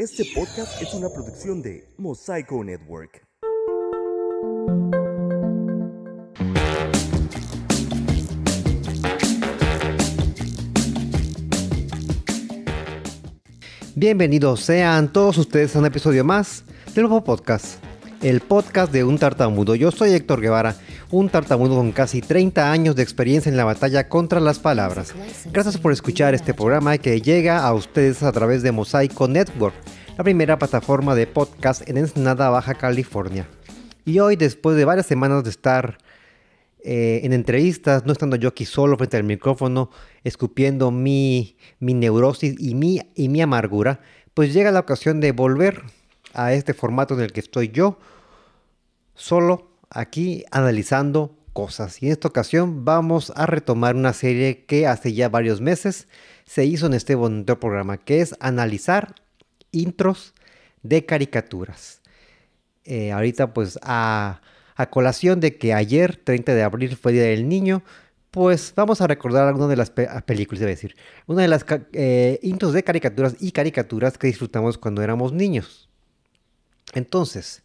Este podcast es una producción de Mosaico Network. Bienvenidos sean todos ustedes a un episodio más del nuevo podcast, el podcast de un tartamudo. Yo soy Héctor Guevara, un tartamudo con casi 30 años de experiencia en la batalla contra las palabras. Gracias por escuchar este programa que llega a ustedes a través de Mosaico Network, la primera plataforma de podcast en Ensenada, Baja California. Y hoy, después de varias semanas de estar eh, en entrevistas, no estando yo aquí solo frente al micrófono, escupiendo mi, mi neurosis y mi, y mi amargura, pues llega la ocasión de volver a este formato en el que estoy yo, solo aquí analizando cosas. Y en esta ocasión vamos a retomar una serie que hace ya varios meses se hizo en este bonito programa, que es analizar intros de caricaturas. Eh, ahorita pues a a colación de que ayer, 30 de abril, fue Día del Niño, pues vamos a recordar algunas de las ah, películas, debe decir, una de las eh, intros de caricaturas y caricaturas que disfrutamos cuando éramos niños. Entonces,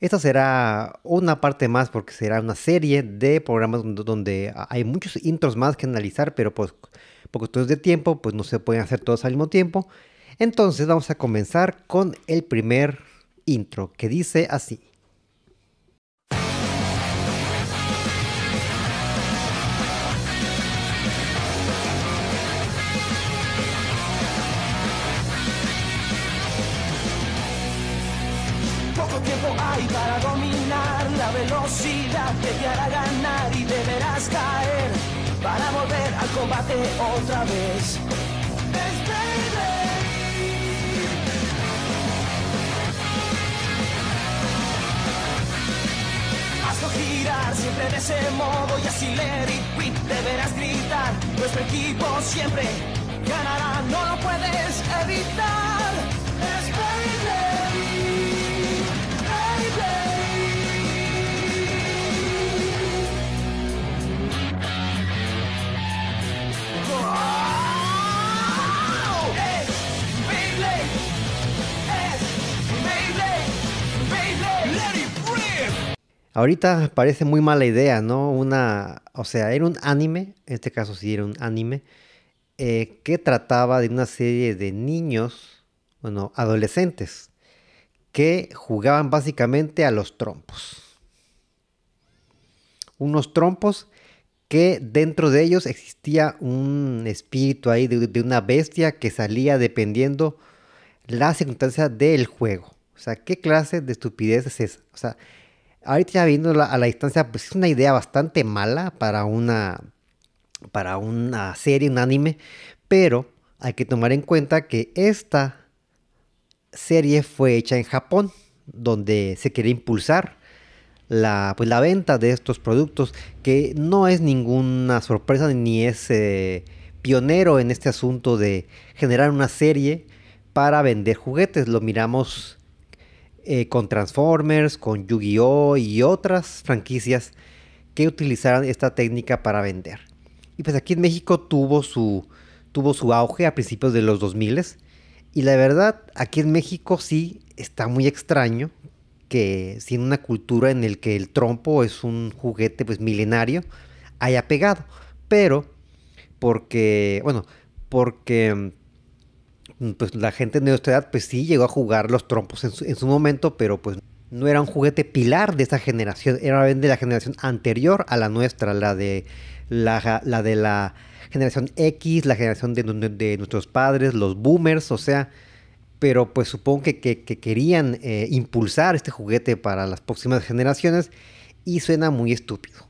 esta será una parte más porque será una serie de programas donde, hay muchos intros más que analizar, pero pues por cuestiones de tiempo, pues no se pueden hacer todos al mismo tiempo. Entonces vamos a comenzar con el primer intro que dice así. Para dominar la velocidad que te hará ganar y deberás caer para volver al combate otra vez. Hazlo girar siempre de ese modo y así let it deberás gritar. Nuestro equipo siempre ganará, no lo puedes evitar. Ahorita parece muy mala idea, ¿no? Una, o sea, era un anime, en este caso sí era un anime, eh, que trataba de una serie de niños, bueno, adolescentes, que jugaban básicamente a los trompos. Unos trompos que dentro de ellos existía un espíritu ahí de, una bestia que salía dependiendo la circunstancia del juego. O sea, ¿qué clase de estupidez es esa? O sea, ahorita ya viendo a la distancia, pues es una idea bastante mala para una, para una serie, un anime, pero hay que tomar en cuenta que esta serie fue hecha en Japón, donde se quiere impulsar la, pues, la venta de estos productos, que no es ninguna sorpresa ni es eh, pionero en este asunto de generar una serie para vender juguetes. Lo miramos eh, con Transformers, con Yu-Gi-Oh! y otras franquicias que utilizaron esta técnica para vender. Y pues aquí en México tuvo su, tuvo su auge a principios de los 2000 y la verdad, aquí en México sí está muy extraño que sin una cultura en el que el trompo es un juguete pues milenario haya pegado. Pero porque, bueno, porque mm, pues la gente de nuestra edad pues sí llegó a jugar los trompos en su, momento, pero pues no era un juguete pilar de esa generación, era de la generación anterior a la nuestra, la de la, la de la generación X, la generación de, de nuestros padres, los boomers, o sea, pero pues supongo que, querían eh, impulsar este juguete para las próximas generaciones y suena muy estúpido.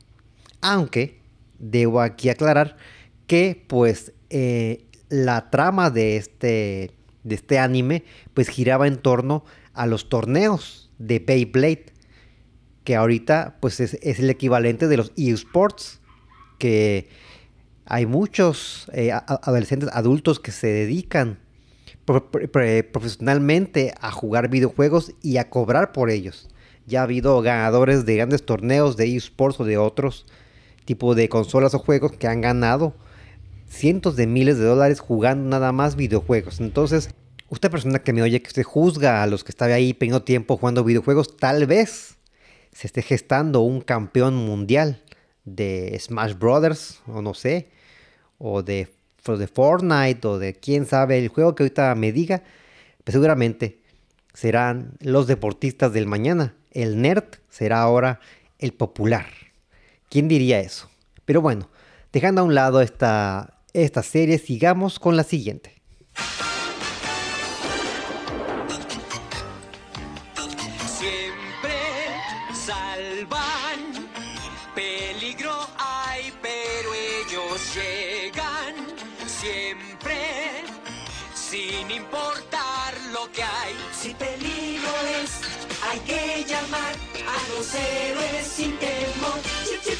Aunque debo aquí aclarar que pues eh, la trama de este, de este anime pues giraba en torno a los torneos de Beyblade, que ahorita pues es, el equivalente de los eSports, que hay muchos eh, adolescentes adultos que se dedican profesionalmente a jugar videojuegos y a cobrar por ellos. Ya ha habido ganadores de grandes torneos de esports o de otros tipos de consolas o juegos que han ganado cientos de miles de dólares jugando nada más videojuegos. Entonces, Usted persona que me oye, que usted juzga a los que estaba ahí perdiendo tiempo jugando videojuegos, tal vez se esté gestando un campeón mundial de Smash Brothers, o no sé, o de, de Fortnite, o de quién sabe, el juego que ahorita me diga, pues seguramente serán los deportistas del mañana. El nerd será ahora el popular. ¿Quién diría eso? Pero bueno, dejando a un lado esta, esta serie, sigamos con la siguiente.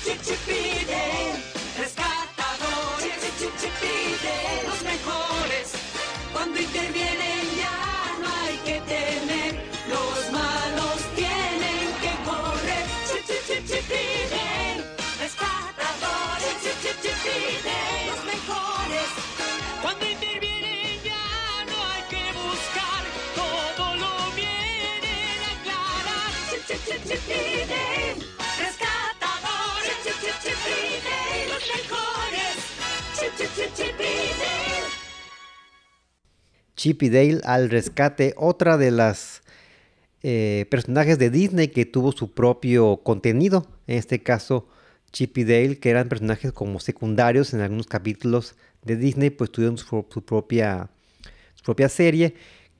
Chip, chip, chip, chipide, rescatadores. Chip, chip, chipide, los mejores. Cuando intervienen ya no hay que temer. Los malos tienen que correr. Chip, chip, chip, chipide, rescatadores. Chip, chip, chip, los mejores. Cuando intervienen ya no hay que buscar. Todo lo vienen a aclarar. Chip, chip, chip. Los Dale al rescate, otra de las eh, personajes de Disney que tuvo su propio contenido. En este caso, Chip y Dale, que eran personajes como secundarios en algunos capítulos de Disney, pues tuvieron su, propia, su propia serie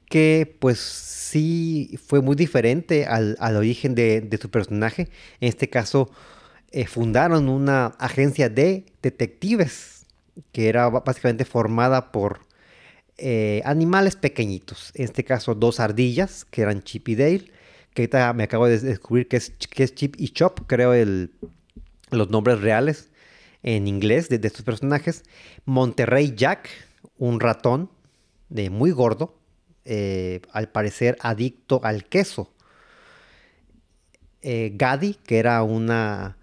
que pues sí fue muy diferente al, al origen de su personaje. En este caso, eh, fundaron una agencia de detectives que era básicamente formada por eh, animales pequeñitos. En este caso, dos ardillas, que eran Chip y Dale. Que ahorita me acabo de descubrir que es, que es Chip y Chop, creo el, los nombres reales en inglés de, estos personajes. Monterrey Jack, un ratón de muy gordo, eh, al parecer adicto al queso. Gadi, que era una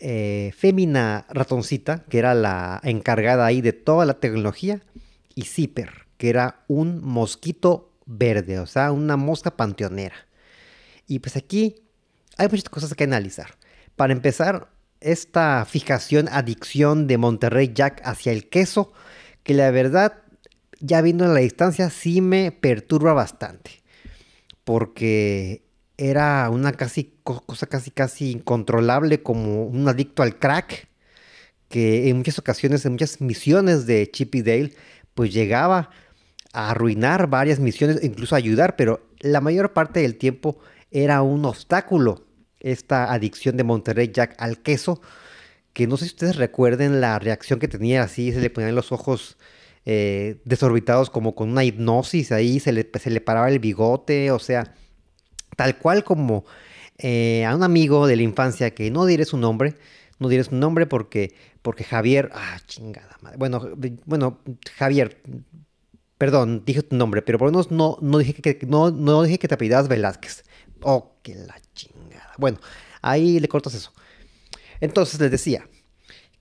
eh, fémina ratoncita, que era la encargada ahí de toda la tecnología. Y Zipper, que era un mosquito verde, o sea, una mosca panteonera. Y pues aquí hay muchas cosas que analizar. Para empezar, esta fijación, adicción de Monterrey Jack hacia el queso, que la verdad, ya viendo en la distancia, sí me perturba bastante. Porque era una casi, co- cosa casi, casi incontrolable como un adicto al crack, que en muchas ocasiones, en muchas misiones de Chip y Dale, pues llegaba a arruinar varias misiones, incluso a ayudar, pero la mayor parte del tiempo era un obstáculo esta adicción de Monterrey Jack al queso, que no sé si ustedes recuerden la reacción que tenía así, se le ponían los ojos eh, desorbitados como con una hipnosis ahí, se le, se le paraba el bigote, o sea, tal cual como eh, a un amigo de la infancia que no diré su nombre, no diré su nombre porque, porque Javier, ah, chingada madre, bueno, bueno, Javier, perdón, dije tu nombre, pero por lo menos no, no, dije, que, no, no dije que te apellidabas Velázquez. Oh, que la chingada. Bueno, ahí le cortas eso. Entonces les decía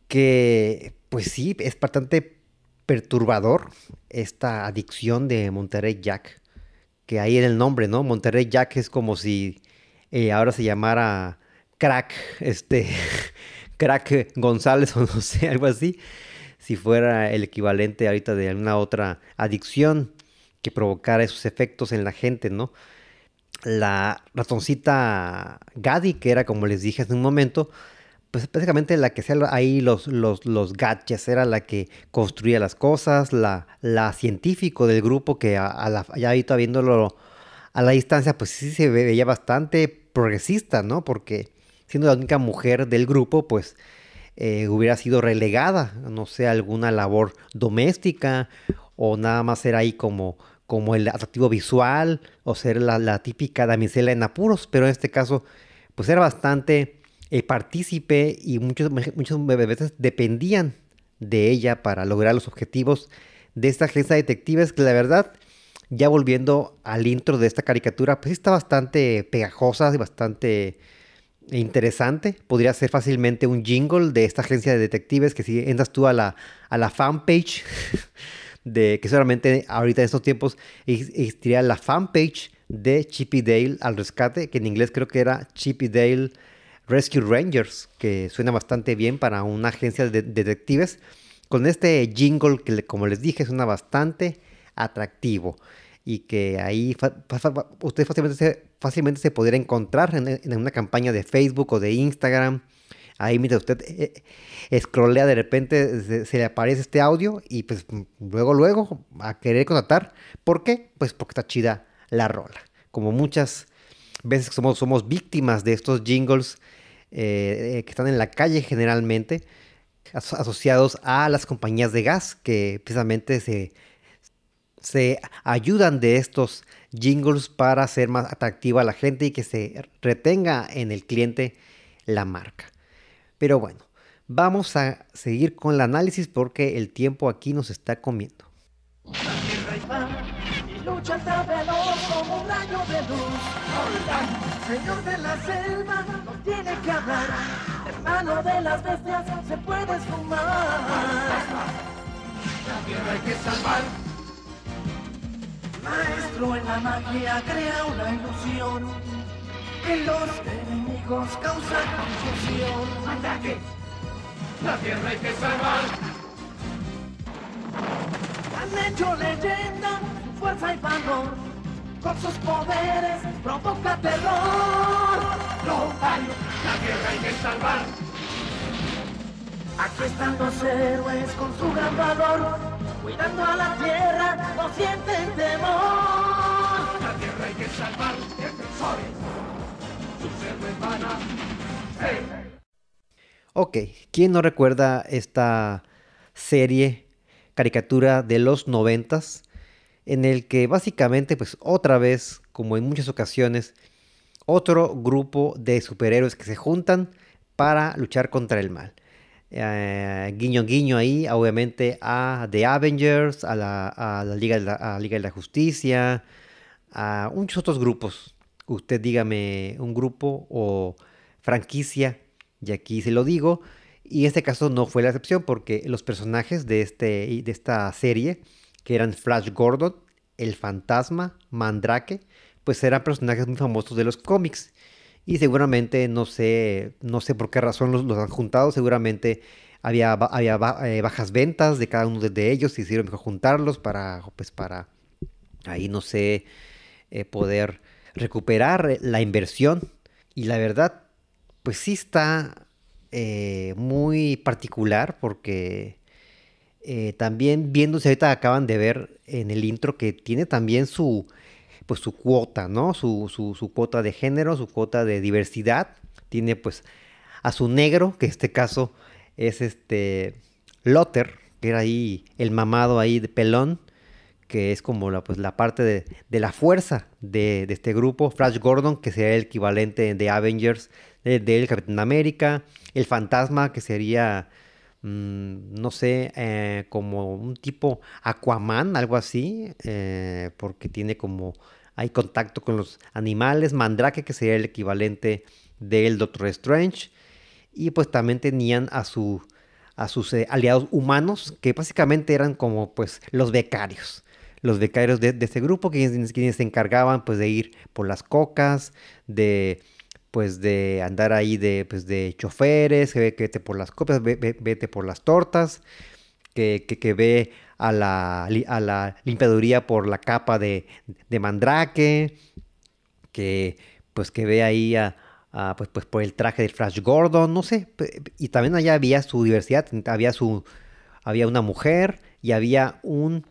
que, pues sí, es bastante perturbador esta adicción de Monterrey Jack, que ahí en el nombre, ¿no? Monterrey Jack es como si eh, ahora se llamara Crack, este, Crack González o no sé, algo así, si fuera el equivalente ahorita de alguna otra adicción que provocara esos efectos en la gente, ¿no? La ratoncita Gadi, que era como les dije hace un momento, pues básicamente la que hacía ahí los, los, los gadgets, era la que construía las cosas, la, la científico del grupo que a, la, ya ahorita viéndolo a la distancia, pues sí se veía bastante progresista, ¿no? Porque siendo la única mujer del grupo, pues eh, hubiera sido relegada, no sé, alguna labor doméstica o nada más era ahí como, como el atractivo visual o ser la, la típica damisela en apuros, pero en este caso, pues era bastante eh, partícipe y muchos, muchos veces dependían de ella para lograr los objetivos de esta agencia de detectives que la verdad, ya volviendo al intro de esta caricatura, pues está bastante pegajosa y bastante interesante. Podría ser fácilmente un jingle de esta agencia de detectives que si entras tú a la, a la fanpage de que solamente ahorita en estos tiempos ex- existiría la fanpage de Chippy Dale al rescate, que en inglés creo que era Chippy Dale Rescue Rangers, que suena bastante bien para una agencia de detectives. Con este jingle que, como les dije, suena bastante atractivo y que ahí usted fácilmente se, podría encontrar en, una campaña de Facebook o de Instagram. Ahí mientras usted eh, eh, de repente se, le aparece este audio y pues luego luego a querer contratar. ¿Por qué? Pues porque está chida la rola. Como muchas veces somos víctimas de estos jingles eh, eh, que están en la calle generalmente aso- asociados a las compañías de gas que precisamente se, se ayudan de estos jingles para hacer más atractiva a la gente y que se retenga en el cliente la marca. Pero bueno, vamos a seguir con el análisis porque el tiempo aquí nos está comiendo. Señor de la selva, tiene que hablar. Hermano de las bestias, se puede esfumar. La tierra hay que salvar. Maestro en la magia crea una ilusión. En los enemigos causa confusión. ¡Ataque! La tierra hay que salvar. Han hecho leyenda, fuerza y valor. Con sus poderes provoca terror. No hay, la tierra hay que salvar. Aquí están los héroes con su gran valor. Cuidando a la tierra, no sienten temor. La tierra hay que salvar, defensores. Sus héroes van a. Ok, ¿quién no recuerda esta serie, caricatura de los noventas, en el que básicamente, pues otra vez, como en muchas ocasiones, otro grupo de superhéroes que se juntan para luchar contra el mal? Eh, guiño guiño ahí, obviamente, a The Avengers, a la, a la Liga, de la, Justicia, a muchos otros grupos. Usted dígame un grupo o franquicia, y aquí se lo digo. Y este caso no fue la excepción porque los personajes de, este, de esta serie, que eran Flash Gordon, el fantasma, Mandrake, pues eran personajes muy famosos de los cómics. Y seguramente, no sé, no sé por qué razón los, han juntado, seguramente había, había eh, bajas ventas de cada uno de, ellos y hicieron mejor juntarlos para, pues para, ahí no sé, eh, poder recuperar eh, la inversión. Y la verdad, pues sí está muy particular porque eh, también viéndose ahorita acaban de ver en el intro que tiene también su pues su cuota, ¿no? Su, su, cuota de género, su cuota de diversidad. Tiene pues a su negro, que en este caso es este Lotter, que era ahí el mamado ahí de pelón, que es como la, pues, la parte de, de la fuerza de, de este grupo. Flash Gordon, que sería el equivalente de Avengers de- del Capitán América. El fantasma, que sería, mm, no sé, eh, como un tipo Aquaman, algo así, eh, porque tiene como, hay contacto con los animales. Mandrake, que sería el equivalente del Doctor Strange. Y pues también tenían a su a sus eh, aliados humanos, que básicamente eran como pues los becarios. Los becarios de, de este grupo, quienes, quienes se encargaban pues de ir por las cocas, de pues de andar ahí de pues de choferes, que ve- que vete por las copias, ve- ve- vete por las tortas, que, que, que ve a la, a la limpiaduría por la capa de, de mandrake, que pues que ve ahí a, a, pues, pues por el traje del Flash Gordon, no sé, y también allá había su diversidad, había su había una mujer y había un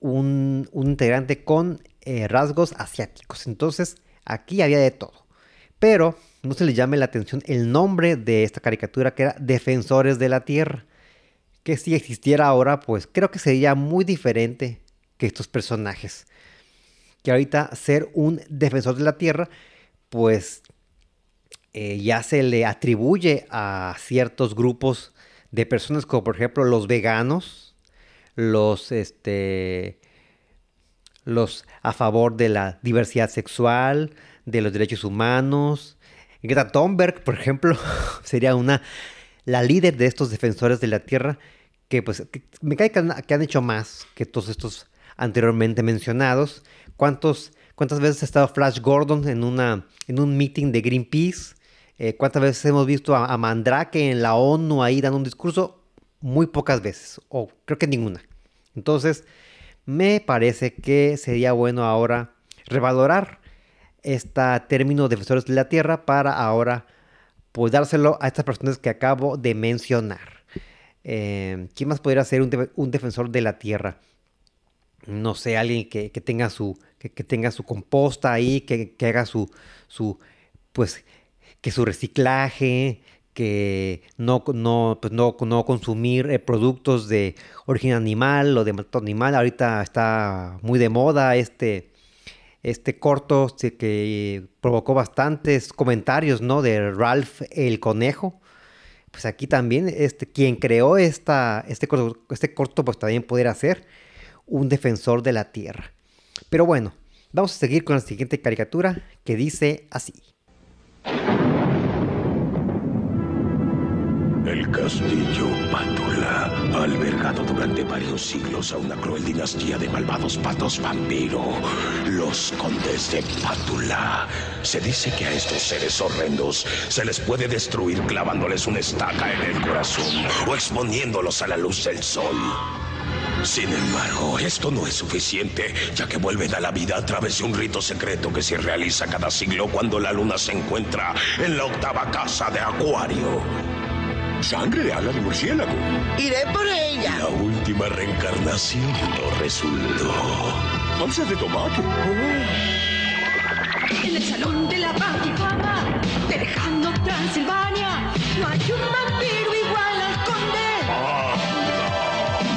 un, un integrante con eh, rasgos asiáticos. Entonces, aquí había de todo. Pero no se le llame la atención el nombre de esta caricatura que era Defensores de la Tierra. Que si existiera ahora, pues creo que sería muy diferente que estos personajes. Que ahorita ser un defensor de la Tierra, pues eh, ya se le atribuye a ciertos grupos de personas como por ejemplo los veganos, los este los a favor de la diversidad sexual, de los derechos humanos. Greta Thunberg, por ejemplo, sería una la líder de estos defensores de la tierra que pues me cae que han, que han hecho más que todos estos anteriormente mencionados. ¿Cuántos, ¿Cuántas veces ha estado Flash Gordon en, una, en un meeting de Greenpeace? Eh, ¿Cuántas veces hemos visto a, a Mandrake en la ONU ahí dando un discurso? Muy pocas veces, o creo que ninguna. Entonces, me parece que sería bueno ahora revalorar este término defensores de la tierra para ahora pues dárselo a estas personas que acabo de mencionar. Eh, ¿Quién más podría ser un, de- un defensor de la tierra? No sé, alguien que, que tenga su que tenga su composta ahí, que, que haga su su pues que su reciclaje, que no no pues no, no consumir eh, productos de origen animal o de maltrato animal. Ahorita está muy de moda este este corto que provocó bastantes comentarios, ¿no? De Ralph el conejo. Pues aquí también, este, quien creó esta, este, corto, este corto, pues también pudiera ser un defensor de la tierra. Pero bueno, vamos a seguir con la siguiente caricatura que dice así. El castillo Pátula ha albergado durante varios siglos a una cruel dinastía de malvados patos vampiro, los condes de Pátula. Se dice que a estos seres horrendos se les puede destruir clavándoles una estaca en el corazón o exponiéndolos a la luz del sol. Sin embargo, esto no es suficiente, ya que vuelven a la vida a través de un rito secreto que se realiza cada siglo cuando la luna se encuentra en la octava casa de Acuario. Sangre de ala de murciélago. Iré por ella. La última reencarnación no resultó. Salsa de tomate. En el salón de la Vaticana, de lejano Transilvania, no hay un vampiro igual al conde.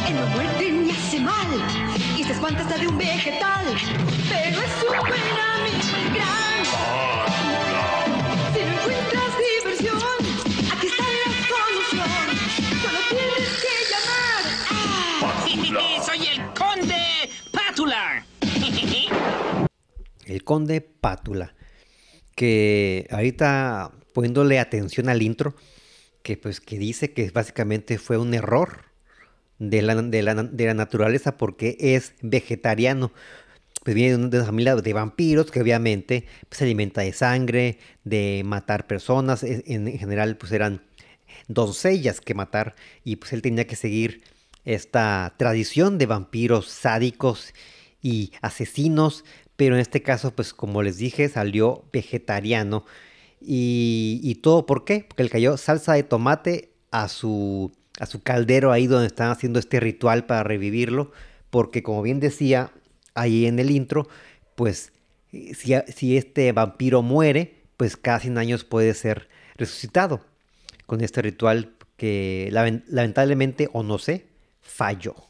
Él no muerde ni hace mal, y se espanta hasta de un vegetal, pero es un El conde Pátula. Que ahorita poniéndole atención al intro, que pues que dice que básicamente fue un error de la, de la, de la naturaleza porque es vegetariano. Pues viene de una, familia de vampiros que obviamente pues, se alimenta de sangre, de matar personas. En, en general pues eran doncellas que matar y pues él tenía que seguir esta tradición de vampiros sádicos y asesinos, pero en este caso pues como les dije salió vegetariano y, todo por qué, porque le cayó salsa de tomate a su, a su caldero ahí donde están haciendo este ritual para revivirlo, porque como bien decía ahí en el intro, pues si, si este vampiro muere, pues cada 100 años puede ser resucitado con este ritual que lamen- lamentablemente o no sé, falló.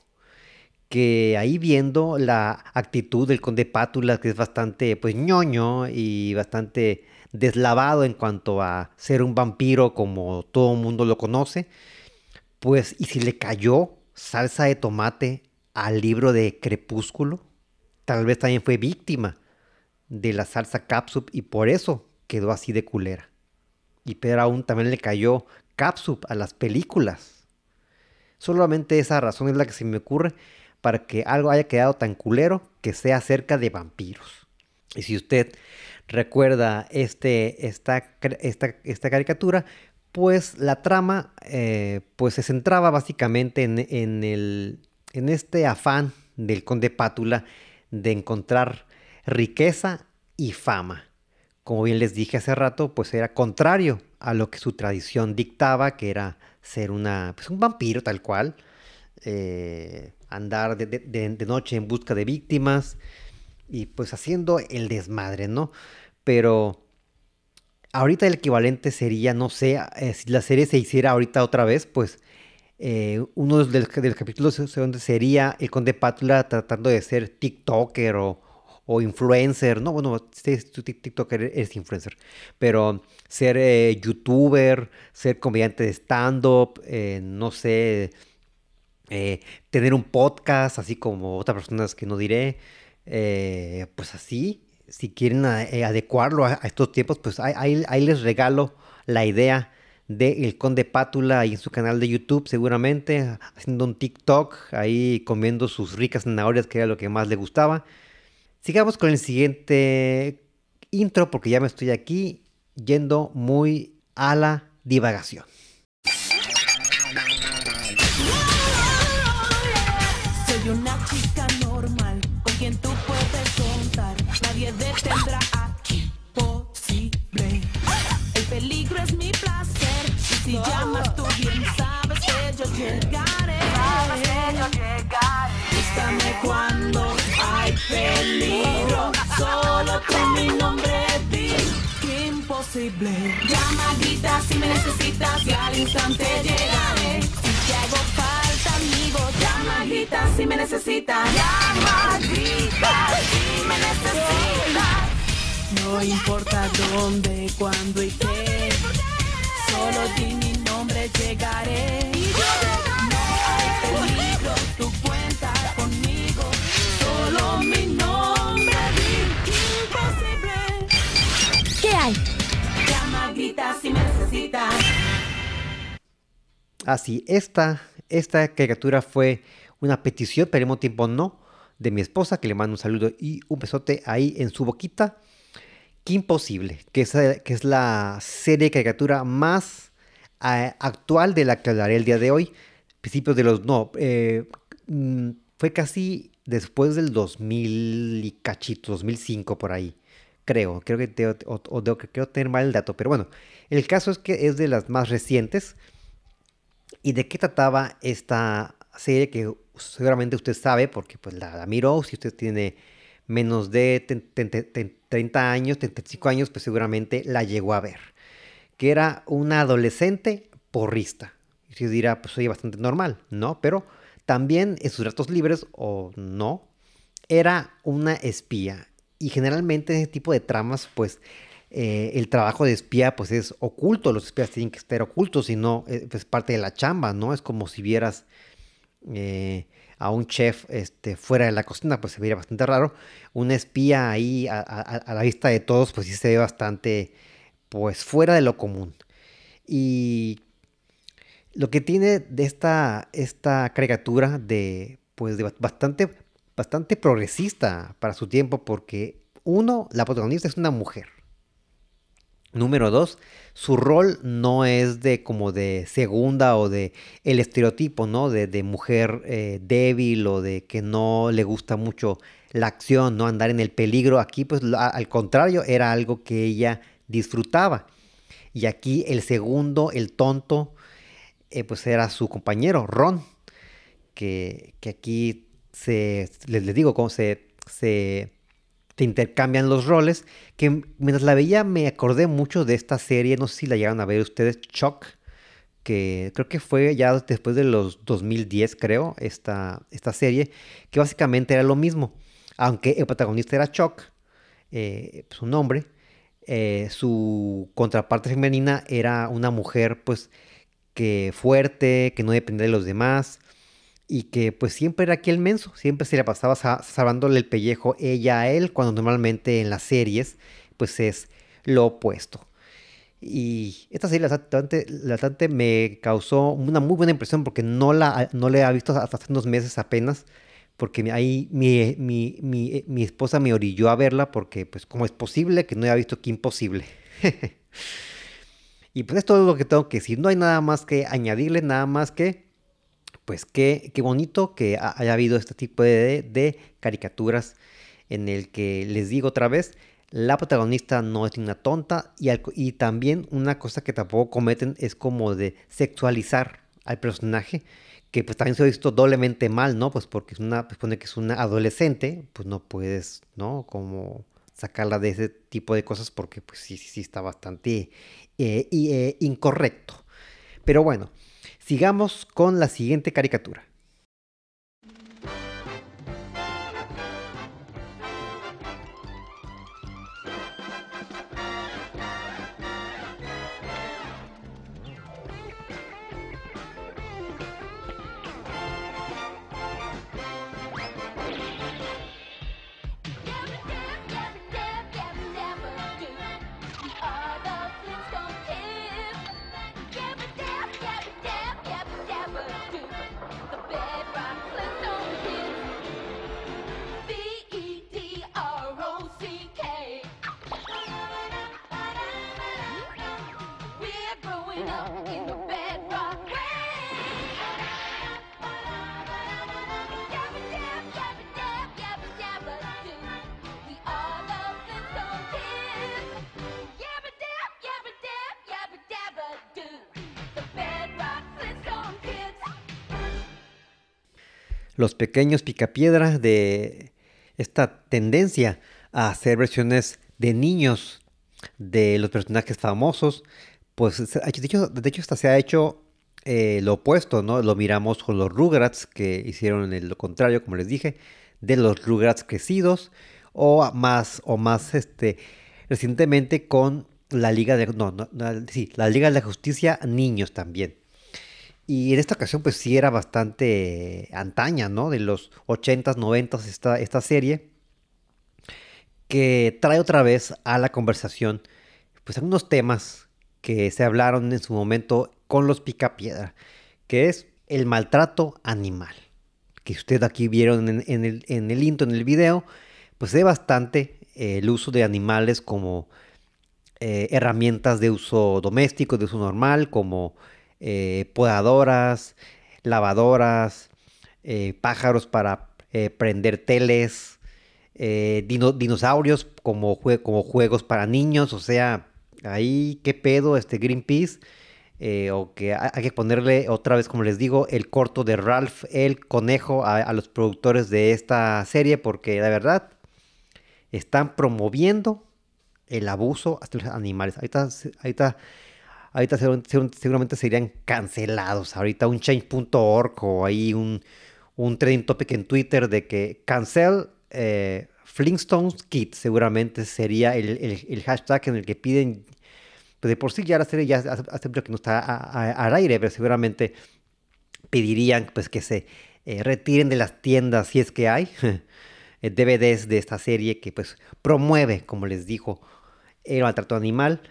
Que ahí viendo la actitud del conde Pátula, que es bastante pues ñoño y bastante deslavado en cuanto a ser un vampiro como todo el mundo lo conoce, pues y si le cayó salsa de tomate al libro de Crepúsculo, tal vez también fue víctima de la salsa capsup y por eso quedó así de culera. Y peor aún, también le cayó Capsup a las películas. Solamente esa razón es la que se me ocurre para que algo haya quedado tan culero que sea acerca de vampiros. Y si usted recuerda este, esta, esta, esta caricatura, pues la trama eh, pues se centraba básicamente en, en el, en este afán del conde Pátula de encontrar riqueza y fama. Como bien les dije hace rato, pues era contrario a lo que su tradición dictaba, que era ser una, pues un vampiro tal cual, eh, andar de, de- noche en busca de víctimas y pues haciendo el desmadre, ¿no? Pero ahorita el equivalente sería, no sé, eh, si la serie se hiciera ahorita otra vez, pues eh, uno de los, capítulos sería el conde Pátula tratando de ser TikToker o, o influencer, no, bueno, si tic- TikToker eres influencer, pero ser eh, youtuber, ser comediante de stand-up, no sé, eh, tener un podcast, así como otras personas que no diré, eh, pues así, si quieren eh, adecuarlo a, estos tiempos, pues ahí les regalo la idea de El Conde Pátula ahí en su canal de YouTube seguramente, haciendo un TikTok ahí comiendo sus ricas zanahorias que era lo que más le gustaba. Sigamos con el siguiente intro porque ya me estoy aquí yendo muy a la divagación. Si llamas tú bien sabes que yo llegaré. Búscame cuando hay peligro. Solo con mi nombre di. que Imposible. Llama, grita si me necesitas y al instante llegaré. Si te hago falta, amigo, llama, grita si me necesitas. Llama, grita si me necesitas. No importa dónde, cuándo y qué. Solo di mi nombre, llegaré. No hay peligro, tú cuentas conmigo. Solo mi nombre, di imposible. ¿Qué hay? Llama, grita si me necesitas. Así, esta, esta caricatura fue una petición, pero al mismo tiempo no, de mi esposa, que le mando un saludo y un besote ahí en su boquita. Imposible, que es, eh, que es la serie de caricatura más eh, actual de la que hablaré el día de hoy. Principios de los... No, eh, mm, fue casi después del 2000 y cachito, 2005 por ahí. Creo, creo que te- o, o- o creo tener mal el dato, pero bueno, el caso es que es de las más recientes. ¿Y de qué trataba esta serie que seguramente usted sabe porque pues la, miró? Si usted tiene menos de ten- ten- ten- 30 años, 35 años, pues seguramente la llegó a ver. Que era una adolescente porrista. Y usted dirá, pues oye, bastante normal, ¿no? Pero también en sus ratos libres, o no, era una espía. Y generalmente en ese tipo de tramas, pues eh, el trabajo de espía pues es oculto. Los espías tienen que estar ocultos, si no, eh, pues parte de la chamba, ¿no? Es como si vieras eh, a un chef este, fuera de la cocina, pues se vería bastante raro. Un espía ahí a, a- a la vista de todos, pues sí se ve bastante, pues fuera de lo común. Y lo que tiene de esta, esta caricatura de, pues de ba- bastante, bastante progresista para su tiempo, porque uno, la protagonista es una mujer. Número dos, su rol no es de como de segunda o de el estereotipo, ¿no? De, de mujer eh, débil o de que no le gusta mucho la acción, ¿no? Andar en el peligro. Aquí, pues, al contrario, era algo que ella disfrutaba. Y aquí el segundo, el tonto, eh, pues era su compañero, Ron, que, que aquí se, les, les digo, cómo se, se, te intercambian los roles, que mientras la veía me acordé mucho de esta serie, no sé si la llegaron a ver ustedes, Chuck, que creo que fue ya después de los 2010, creo, esta, esta serie, que básicamente era lo mismo, aunque el protagonista era Chuck, eh, su nombre, eh, su contraparte femenina era una mujer, pues, que fuerte, que no dependía de los demás, y que pues siempre era aquí el menso, siempre se le pasaba sa- salvándole el pellejo ella a él, cuando normalmente en las series pues es lo opuesto. Y esta serie bastante, bastante me causó una muy buena impresión porque no la, no la he visto hasta hace unos meses apenas, porque ahí mi, mi, mi, mi esposa me orilló a verla porque pues cómo es posible que no haya visto que imposible. y pues es todo lo que tengo que decir, no hay nada más que añadirle, nada más que pues qué, qué bonito que ha- haya habido este tipo de, caricaturas en el que les digo otra vez, la protagonista no es una tonta y, al- y también una cosa que tampoco cometen es como de sexualizar al personaje, que pues también se ha visto doblemente mal, ¿no? Pues porque es una, pone que es una adolescente, pues no puedes, ¿no? Como sacarla de ese tipo de cosas porque pues sí, sí, sí está bastante eh, eh, incorrecto. Pero bueno, sigamos con la siguiente caricatura. Los pequeños picapiedra de esta tendencia a hacer versiones de niños de los personajes famosos, pues de hecho, de hecho hasta se ha hecho eh, lo opuesto, ¿no? Lo miramos con los Rugrats que hicieron el- lo contrario, como les dije, de los Rugrats crecidos o más o más este recientemente con la Liga de no, no, no, sí, la Liga de la Justicia niños también. Y en esta ocasión pues sí era bastante antaña, ¿no? De los 80s, 90s esta, esta serie que trae otra vez a la conversación pues algunos temas que se hablaron en su momento con los picapiedra, que es el maltrato animal. Que ustedes aquí vieron en, en el, en el intro, en el video, pues es bastante eh, el uso de animales como eh, herramientas de uso doméstico, de uso normal, como eh, podadoras, lavadoras, eh, pájaros para eh, prender teles, dino- dinosaurios como, jue- como juegos para niños, o sea, ahí qué pedo este Greenpeace, o que ha- hay que ponerle otra vez, como les digo, el corto de Ralph el conejo a, los productores de esta serie, porque la verdad están promoviendo el abuso hasta los animales. Ahorita, se- ahorita, ahorita seguramente serían cancelados. Ahorita un change.org o ahí un, un trending topic en Twitter de que cancel eh, Flintstones Kids seguramente sería el, hashtag en el que piden. Pues de por sí ya la serie ya hace, hace que no está al aire, pero seguramente pedirían pues que se eh, retiren de las tiendas si es que hay eh, DVDs de esta serie que pues promueve, como les dijo, el maltrato animal.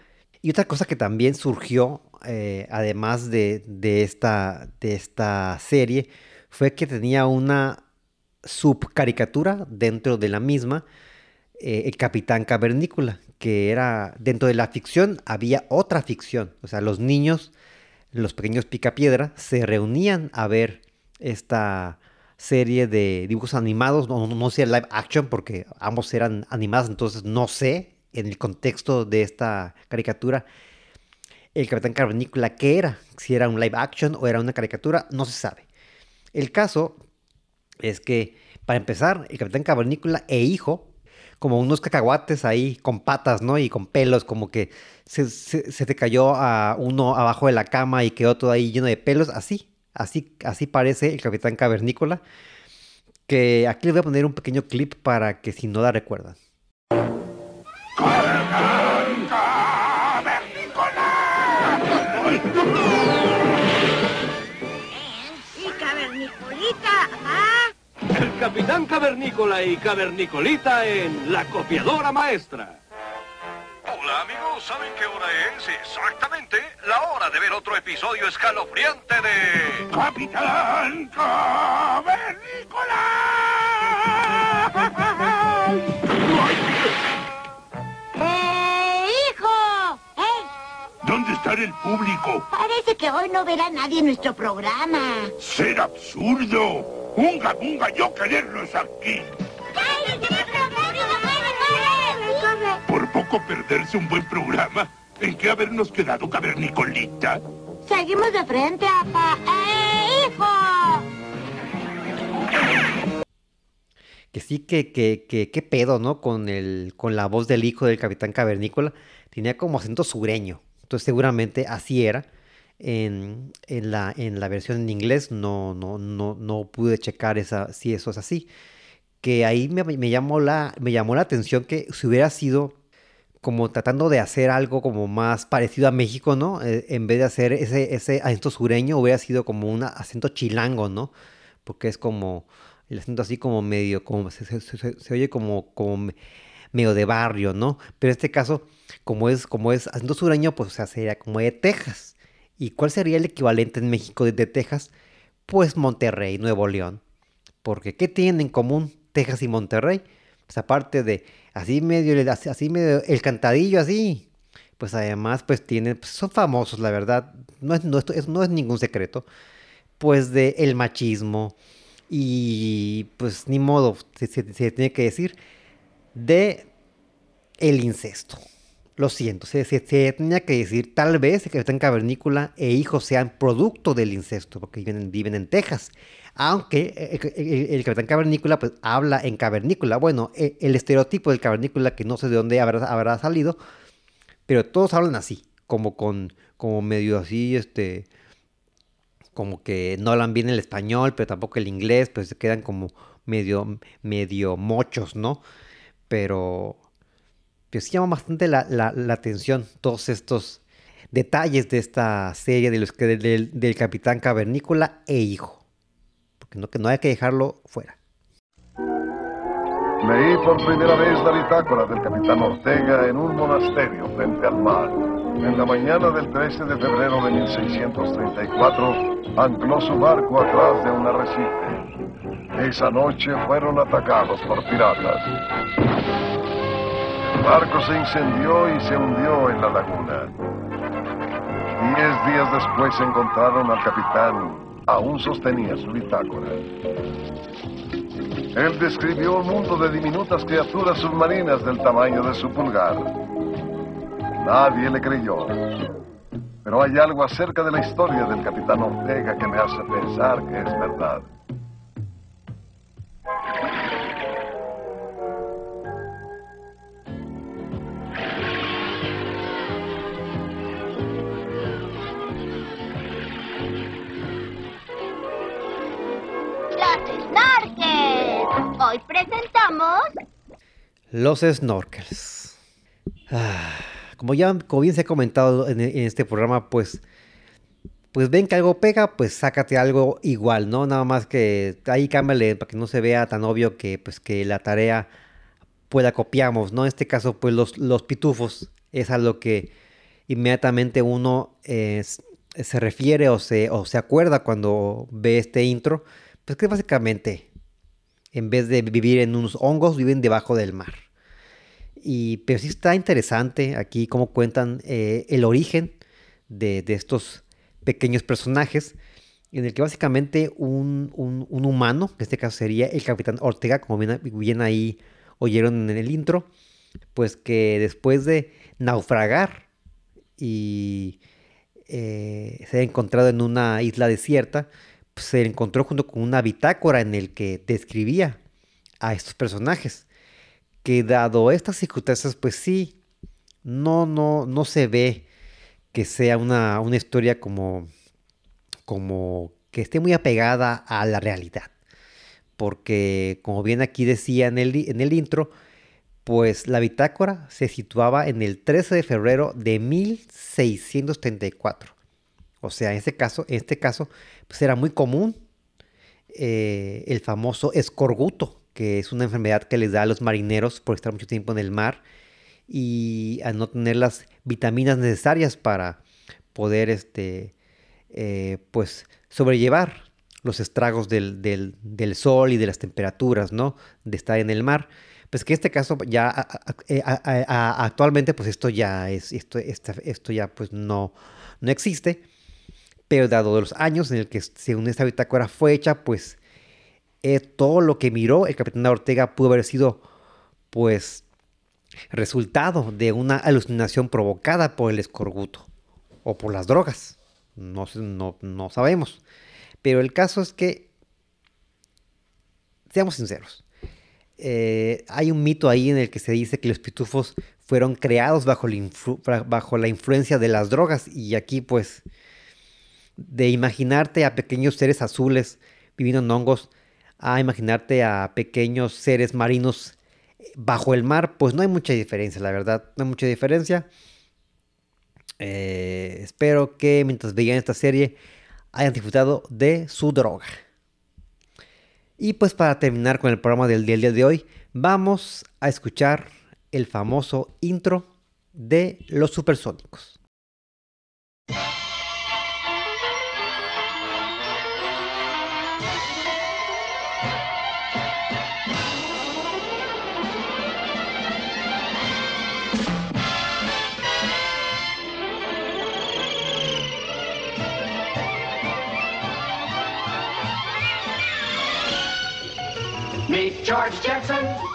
Y otra cosa que también surgió, eh, además de, de esta, de esta serie, fue que tenía una subcaricatura dentro de la misma, eh, el Capitán Cavernícola, que era dentro de la ficción, había otra ficción. O sea, los niños, los pequeños picapiedra, se reunían a ver esta serie de dibujos animados, no, no, no sé live action, porque ambos eran animados, entonces no sé en el contexto de esta caricatura el Capitán Cavernícola qué era, si era un live action o era una caricatura, no se sabe. El caso es que, para empezar, el Capitán Cavernícola e hijo, como unos cacahuates ahí con patas, ¿no? Y con pelos, como que se, se- te cayó a uno abajo de la cama y quedó todo ahí lleno de pelos, así, así, así parece el Capitán Cavernícola. Que aquí les voy a poner un pequeño clip para que si no la recuerdan. Y cavernicolita, ¿ah? El Capitán Cavernícola y Cavernicolita en La Copiadora Maestra. Hola amigos, ¿saben qué hora es? Exactamente, la hora de ver otro episodio escalofriante de... ¡Capitán ¡Eh, ¿Dónde está el público? Parece que hoy no verá nadie nuestro programa. ¡Ser absurdo! ¡Unga, bunga, yo quererlos aquí! Por poco perderse un buen programa. ¿En qué habernos quedado, cavernicolita? Seguimos de frente, papá. ¡Eh, hijo! Que sí, que, que, que, qué pedo, ¿no? Con, el, con la voz del hijo del Capitán Cavernícola. Tenía como acento sureño. Entonces seguramente así era. En, en la, en la versión en inglés no, no, no, no pude checar esa, si eso es así. Que ahí me, me llamó la, me llamó la atención que si hubiera sido como tratando de hacer algo como más parecido a México, ¿no? Eh, en vez de hacer ese, ese acento sureño, hubiera sido como un acento chilango, ¿no? Porque es como el acento así como medio, como se, se- se- se oye como, como medio de barrio, ¿no? Pero en este caso, como es, como es acento sureño, pues sería como de Texas. ¿Y cuál sería el equivalente en México de, Texas? Pues Monterrey, Nuevo León. Porque ¿qué tienen en común Texas y Monterrey? Pues aparte de así medio, medio el cantadillo así, pues además pues tienen, pues, son famosos la verdad, no es, no, esto- es- no es ningún secreto, pues de el machismo y pues ni modo, se, se- se tiene que decir, de el incesto. Lo siento, se, tenía que decir, tal vez capitán cavernícola e hijos sean producto del incesto, porque viven, viven en Texas. Aunque el, el- el capitán cavernícola pues, habla en cavernícola. Bueno, e- el, estereotipo del cavernícola que no sé de dónde habrá, habrá salido, pero todos hablan así, como con, como medio así, este, como que no hablan bien el español, pero tampoco el inglés, pues se quedan como medio, medio mochos, ¿no? Pero, pero sí llama bastante la, la- la atención todos estos detalles de esta serie de los que del, del Capitán Cavernícola e hijo. Porque no, que no hay que dejarlo fuera. Leí por primera vez la bitácora del capitán Ortega en un monasterio frente al mar. En la mañana del 13 de febrero de 1634, ancló su barco atrás de un arrecife. Esa noche fueron atacados por piratas. El barco se incendió y se hundió en la laguna. Diez días después encontraron al capitán. Aún sostenía su bitácora. Él describió un mundo de diminutas criaturas submarinas del tamaño de su pulgar. Nadie le creyó. Pero hay algo acerca de la historia del capitán Ortega que me hace pensar que es verdad. Hoy presentamos Los snorkels. Ah, como ya, como bien se ha comentado en, este programa, pues, pues ven que algo pega, pues sácate algo igual, ¿no? Nada más que ahí cámbiale para que no se vea tan obvio que, pues, que la tarea pues la copiamos, ¿no? En este caso, pues los, los pitufos es a lo que inmediatamente uno eh, se refiere o se, o se acuerda cuando ve este intro, pues que básicamente en vez de vivir en unos hongos, viven debajo del mar. Y, pero sí está interesante aquí cómo cuentan eh, el origen de, estos pequeños personajes, en el que básicamente un, humano, en este caso sería el capitán Ortega, como bien, ahí oyeron en el intro, pues que después de naufragar y eh, se ha encontrado en una isla desierta, se encontró junto con una bitácora en el que describía a estos personajes. Que dado estas circunstancias, pues sí, no, no, no se ve que sea una, una historia como, como que esté muy apegada a la realidad. Porque, como bien aquí decía en el, en el intro, pues la bitácora se situaba en el 13 de febrero de 1634. O sea, en este caso, en este caso pues era muy común eh, el famoso escorbuto, que es una enfermedad que les da a los marineros por estar mucho tiempo en el mar y al no tener las vitaminas necesarias para poder este, eh, pues sobrellevar los estragos del, del- del sol y de las temperaturas, ¿no? De estar en el mar. Pues que en este caso ya eh, actualmente pues esto ya es, esto, esta- esto ya pues no, no existe. Pero dado los años en el que según esta bitácora fue hecha, pues eh, todo lo que miró el capitán Ortega pudo haber sido pues resultado de una alucinación provocada por el escorbuto o por las drogas. No, sabemos. Pero el caso es que, seamos sinceros, eh, hay un mito ahí en el que se dice que los pitufos fueron creados bajo la influencia de las drogas y aquí pues de imaginarte a pequeños seres azules viviendo en hongos a imaginarte a pequeños seres marinos bajo el mar, pues no hay mucha diferencia, la verdad, no hay mucha diferencia. Eh, espero que mientras veían esta serie hayan disfrutado de su droga. Y pues para terminar con el programa del día, el día de hoy, vamos a escuchar el famoso intro de los supersónicos. George Jetson.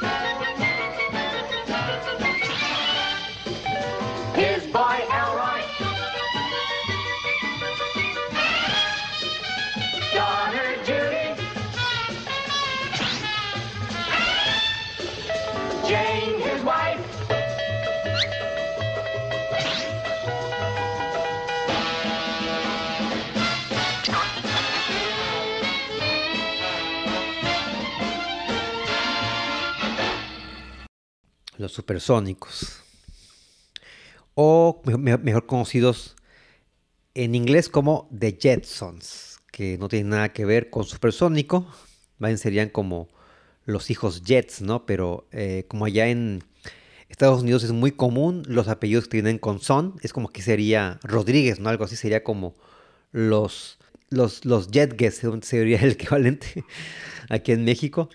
Los supersónicos. O me- me- mejor conocidos en inglés como The Jetsons, que no tienen nada que ver con supersónico, serían como los hijos Jets, ¿no? Pero eh, como allá en Estados Unidos es muy común los apellidos que tienen con son, es como que sería Rodríguez, ¿no? Algo así sería como los, los, los sería el equivalente aquí en México.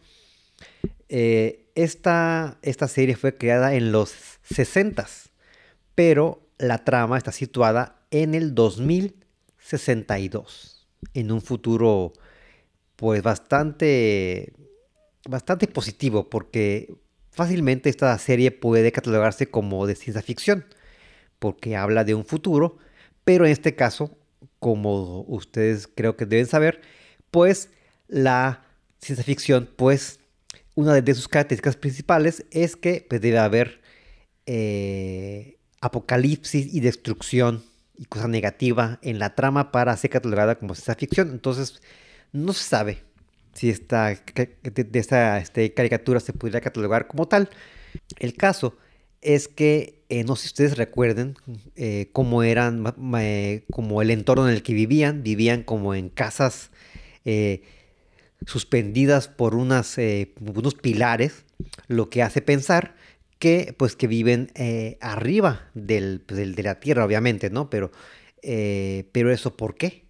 Eh, esta, esta serie fue creada en los 60s, pero la trama está situada en el 2062, en un futuro pues bastante, bastante positivo, porque fácilmente esta serie puede catalogarse como de ciencia ficción, porque habla de un futuro, pero en este caso, como ustedes creo que deben saber, pues la ciencia ficción, pues una de sus características principales es que pues, debe haber eh, apocalipsis y destrucción y cosa negativa en la trama para ser catalogada como ciencia ficción. Entonces, no se sabe si esta, de, esta este, caricatura se pudiera catalogar como tal. El caso es que, eh, no sé si ustedes recuerden eh, cómo eran, como el entorno en el que vivían. Vivían como en casas suspendidas por unas, eh, unos pilares, lo que hace pensar que pues que viven eh, arriba del, pues, del- de la tierra, obviamente, ¿no? Pero, eh, pero eso, ¿por qué?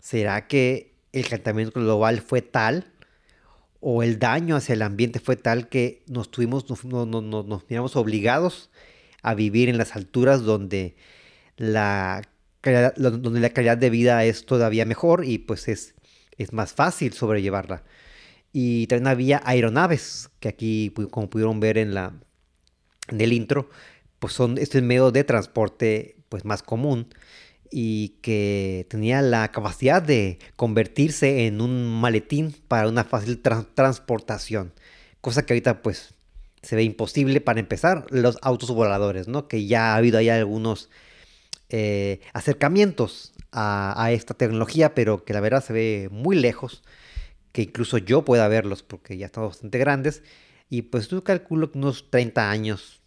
¿Será que el calentamiento global fue tal o el daño hacia el ambiente fue tal que nos tuvimos, nos, no- no- no- nos miramos obligados a vivir en las alturas donde la, donde la calidad de vida es todavía mejor y pues es, es más fácil sobrellevarla? Y también había aeronaves, que aquí, como pudieron ver en la en el intro, pues son este medio de transporte pues más común y que tenía la capacidad de convertirse en un maletín para una fácil tran- transportación, cosa que ahorita pues se ve imposible para empezar los autos voladores, ¿no? Que ya ha habido ahí algunos eh, acercamientos a, esta tecnología, pero que la verdad se ve muy lejos, que incluso yo pueda verlos porque ya estamos bastante grandes y pues yo calculo unos 30 años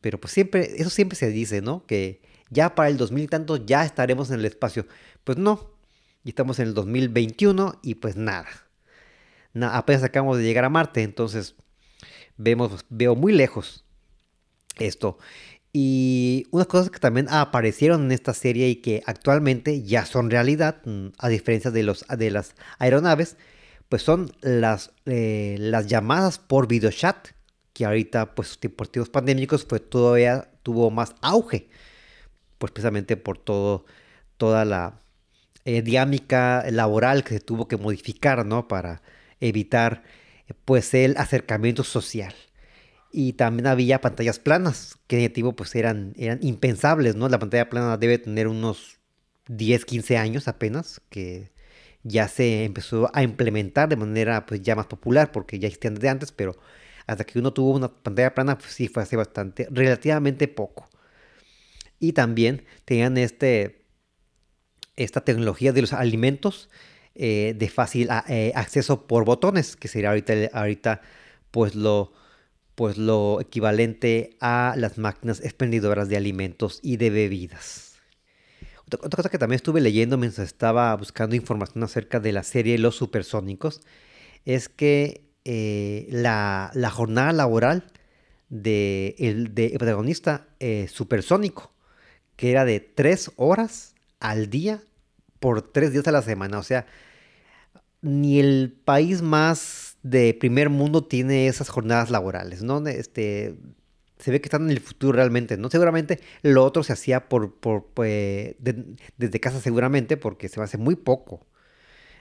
pero pues siempre, eso siempre se dice, ¿no? Que ya para el 2000 y tantos ya estaremos en el espacio. Pues no, y estamos en el 2021 y pues nada. Na- apenas acabamos de llegar a Marte, entonces vemos, veo muy lejos esto. Y unas cosas que también aparecieron en esta serie y que actualmente ya son realidad, mm, a diferencia de, los, de las aeronaves, pues son las, eh, las llamadas por videochat, que ahorita pues por tiempos pandémicos fue todavía tuvo más auge, pues precisamente por todo, toda la eh, dinámica laboral que se tuvo que modificar, ¿no? Para evitar eh, pues el acercamiento social. Y también había pantallas planas, que en negativo pues eran, eran impensables, ¿no? La pantalla plana debe tener unos 10, 15 años apenas, que ya se empezó a implementar de manera pues ya más popular, porque ya existían desde antes, pero hasta que uno tuvo una pantalla plana, pues sí fue hace bastante, relativamente poco. Y también tenían este, esta tecnología de los alimentos eh, de fácil eh, acceso por botones, que sería ahorita, ahorita pues lo, pues lo equivalente a las máquinas expendedoras de alimentos y de bebidas. Otra, cosa que también estuve leyendo mientras estaba buscando información acerca de la serie Los Supersónicos es que eh, la, jornada laboral de de protagonista eh, supersónico, que era de tres horas al día por tres días a la semana. O sea, ni el país más de primer mundo tiene esas jornadas laborales, ¿no? Este, se ve que están en el futuro realmente, ¿no? Seguramente lo otro se hacía por, por, pues, de- desde casa seguramente porque se va a hacer muy poco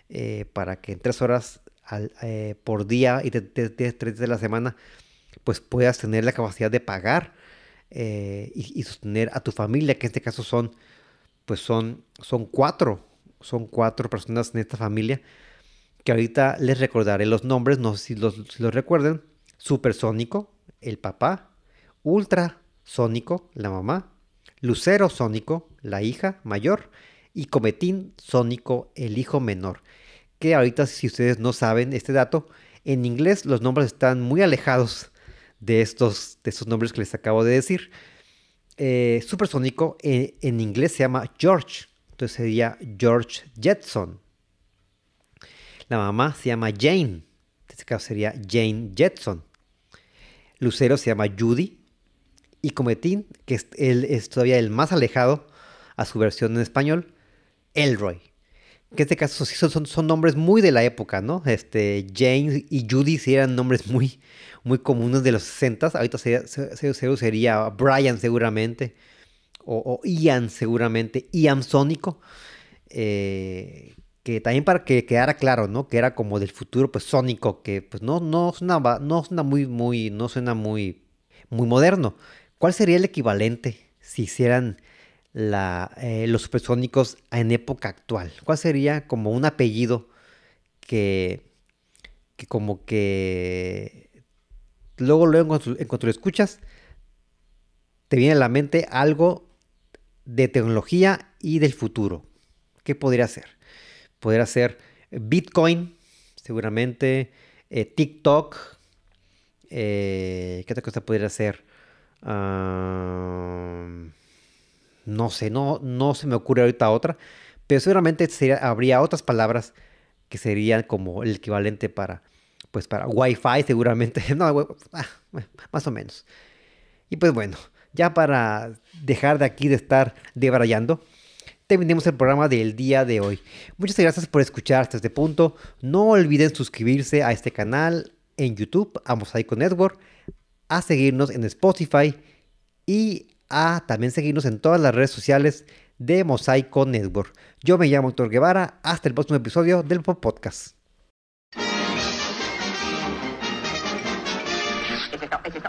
eh, para que en tres horas al- eh, por día y de, tres de la semana pues puedas tener la capacidad de pagar y, y sostener a tu familia, que en este caso son pues son, son cuatro, son cuatro personas en esta familia que ahorita les recordaré los nombres, no sé si los, si recuerden. Supersónico, el papá. Ultrasónico, la mamá. Lucero Sónico, la hija mayor. Y Cometín Sónico, el hijo menor. Que ahorita, si ustedes no saben este dato, en inglés los nombres están muy alejados de estos, de estos nombres que les acabo de decir. Eh, supersónico en, en inglés se llama George, entonces sería George Jetson. La mamá se llama Jane, en este caso sería Jane Jetson. Lucero se llama Judy. Y Cometín, que es, todavía el más alejado a su versión en español, Elroy. Que en este caso sí son, son, son nombres muy de la época, ¿no? Este, Jane y Judy sí eran nombres muy, muy comunes de los 60 Ahorita sería, se, se, sería Brian seguramente. O, o, Ian seguramente. Ian Sónico. Eh, que también para que quedara claro, ¿no? Que era como del futuro, pues sónico, que pues no, no suena, no suena muy, muy, no suena muy, muy moderno. ¿Cuál sería el equivalente si hicieran la, eh, los supersónicos en época actual? ¿Cuál sería como un apellido que, que como que luego, luego en cuanto, en cuanto lo escuchas, te viene a la mente algo de tecnología y del futuro? ¿Qué podría ser? Podría ser Bitcoin, seguramente, eh, TikTok, eh, ¿qué otra cosa podría ser? No sé, no, no se me ocurre ahorita otra, pero seguramente habría otras palabras que serían como el equivalente para, pues para Wi-Fi seguramente, no, ah, más o menos. Y pues bueno, ya para dejar de aquí de estar debrayando, terminemos el programa del día de hoy. Muchas gracias por escuchar hasta este punto. No olviden suscribirse a este canal en YouTube, a Mosaico Network, a seguirnos en Spotify y a también seguirnos en todas las redes sociales de Mosaico Network. Yo me llamo Héctor Guevara. Hasta el próximo episodio del Pop Podcast.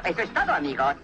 Eso es todo, amigos.